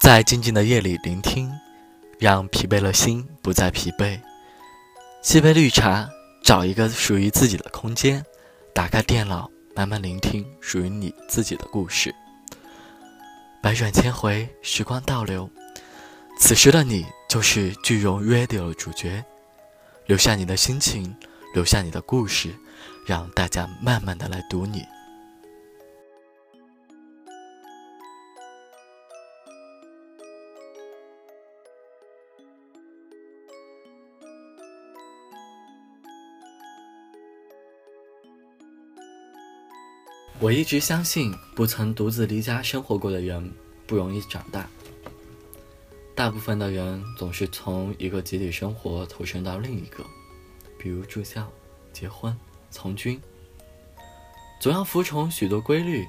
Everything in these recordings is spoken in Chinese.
在静静的夜里聆听，让疲惫的心不再疲惫。沏杯绿茶，找一个属于自己的空间，打开电脑，慢慢聆听属于你自己的故事。百转千回，时光倒流，此时的你就是剧容 Radio 的主角。留下你的心情，留下你的故事，让大家慢慢的来读你。我一直相信，不曾独自离家生活过的人不容易长大。大部分的人总是从一个集体生活投身到另一个，比如住校、结婚、从军，总要服从许多规律，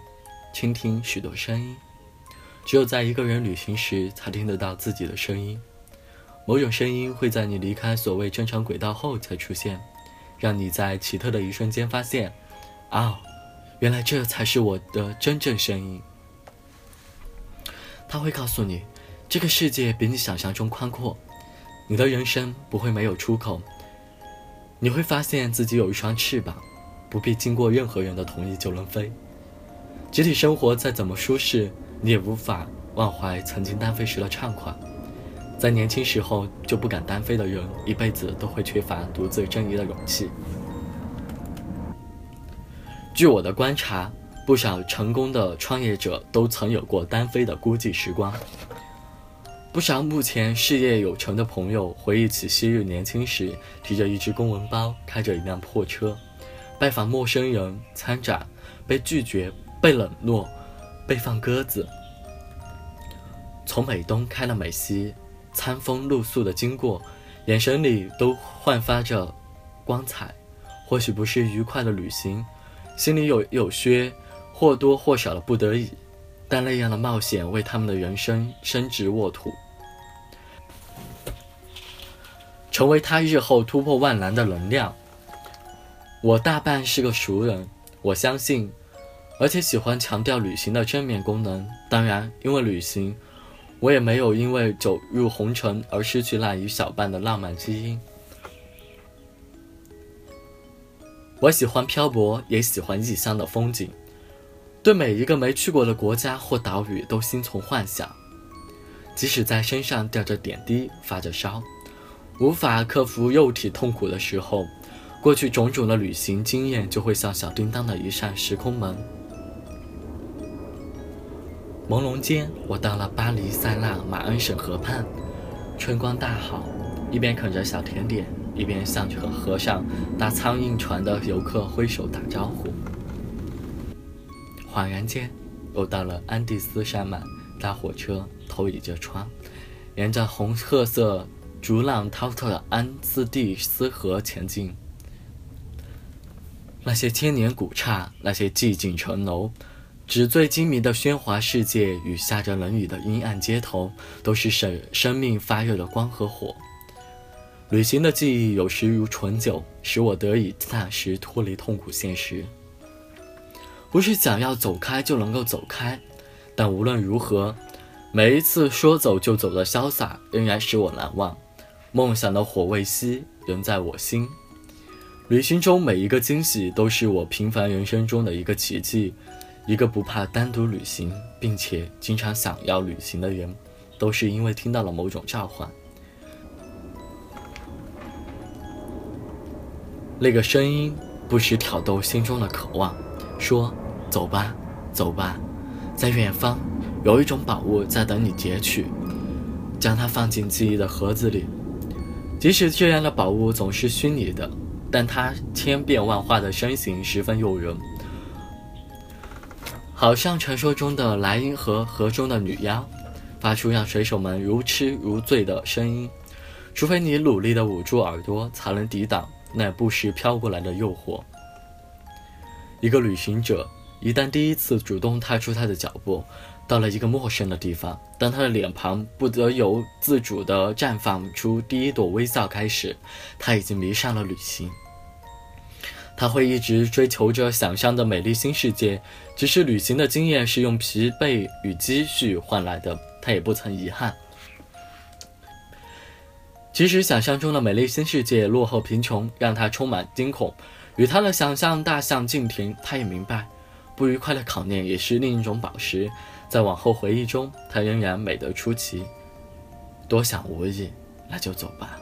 倾听许多声音。只有在一个人旅行时，才听得到自己的声音。某种声音会在你离开所谓正常轨道后才出现，让你在奇特的一瞬间发现，啊。原来这才是我的真正声音。他会告诉你，这个世界比你想象中宽阔，你的人生不会没有出口。你会发现自己有一双翅膀，不必经过任何人的同意就能飞。集体生活再怎么舒适，你也无法忘怀曾经单飞时的畅快。在年轻时候就不敢单飞的人，一辈子都会缺乏独自挣扎的勇气。据我的观察，不少成功的创业者都曾有过单飞的孤寂时光。不少目前事业有成的朋友回忆起昔日年轻时，提着一只公文包，开着一辆破车，拜访陌生人、参展，被拒绝、被冷落、被放鸽子，从美东开到美西，餐风露宿的经过，眼神里都焕发着光彩。或许不是愉快的旅行。心里有有些或多或少的不得已，但那样的冒险为他们的人生伸直沃土，成为他日后突破万难的能量。我大半是个熟人，我相信，而且喜欢强调旅行的正面功能。当然，因为旅行，我也没有因为走入红尘而失去那一小半的浪漫基因。我喜欢漂泊，也喜欢异乡的风景，对每一个没去过的国家或岛屿都心存幻想。即使在身上吊着点滴、发着烧，无法克服肉体痛苦的时候，过去种种的旅行经验就会像小叮当的一扇时空门。朦胧间，我到了巴黎塞纳马恩省河畔，春光大好，一边啃着小甜点。一边向着河上搭苍蝇船的游客挥手打招呼，恍然间又到了安第斯山脉，搭火车，头倚着窗，沿着红褐色、逐浪滔滔的安斯蒂斯河前进。那些千年古刹，那些寂静城楼，纸醉金迷的喧哗世界与下着冷雨的阴暗街头，都是生生命发热的光和火。旅行的记忆有时如醇酒，使我得以暂时脱离痛苦现实。不是想要走开就能够走开，但无论如何，每一次说走就走的潇洒仍然使我难忘。梦想的火未熄，仍在我心。旅行中每一个惊喜都是我平凡人生中的一个奇迹。一个不怕单独旅行，并且经常想要旅行的人，都是因为听到了某种召唤。那个声音不时挑逗心中的渴望，说：“走吧，走吧，在远方有一种宝物在等你截取，将它放进记忆的盒子里。即使这样的宝物总是虚拟的，但它千变万化的身形十分诱人，好像传说中的莱茵河河中的女妖，发出让水手们如痴如醉的声音。除非你努力地捂住耳朵，才能抵挡。”那不时飘过来的诱惑。一个旅行者一旦第一次主动踏出他的脚步，到了一个陌生的地方，当他的脸庞不得由自主地绽放出第一朵微笑开始，他已经迷上了旅行。他会一直追求着想象的美丽新世界，只是旅行的经验是用疲惫与积蓄换来的，他也不曾遗憾。即使想象中的美丽新世界落后贫穷，让他充满惊恐，与他的想象大相径庭。他也明白，不愉快的考验也是另一种宝石，在往后回忆中，他仍然美得出奇。多想无益，那就走吧。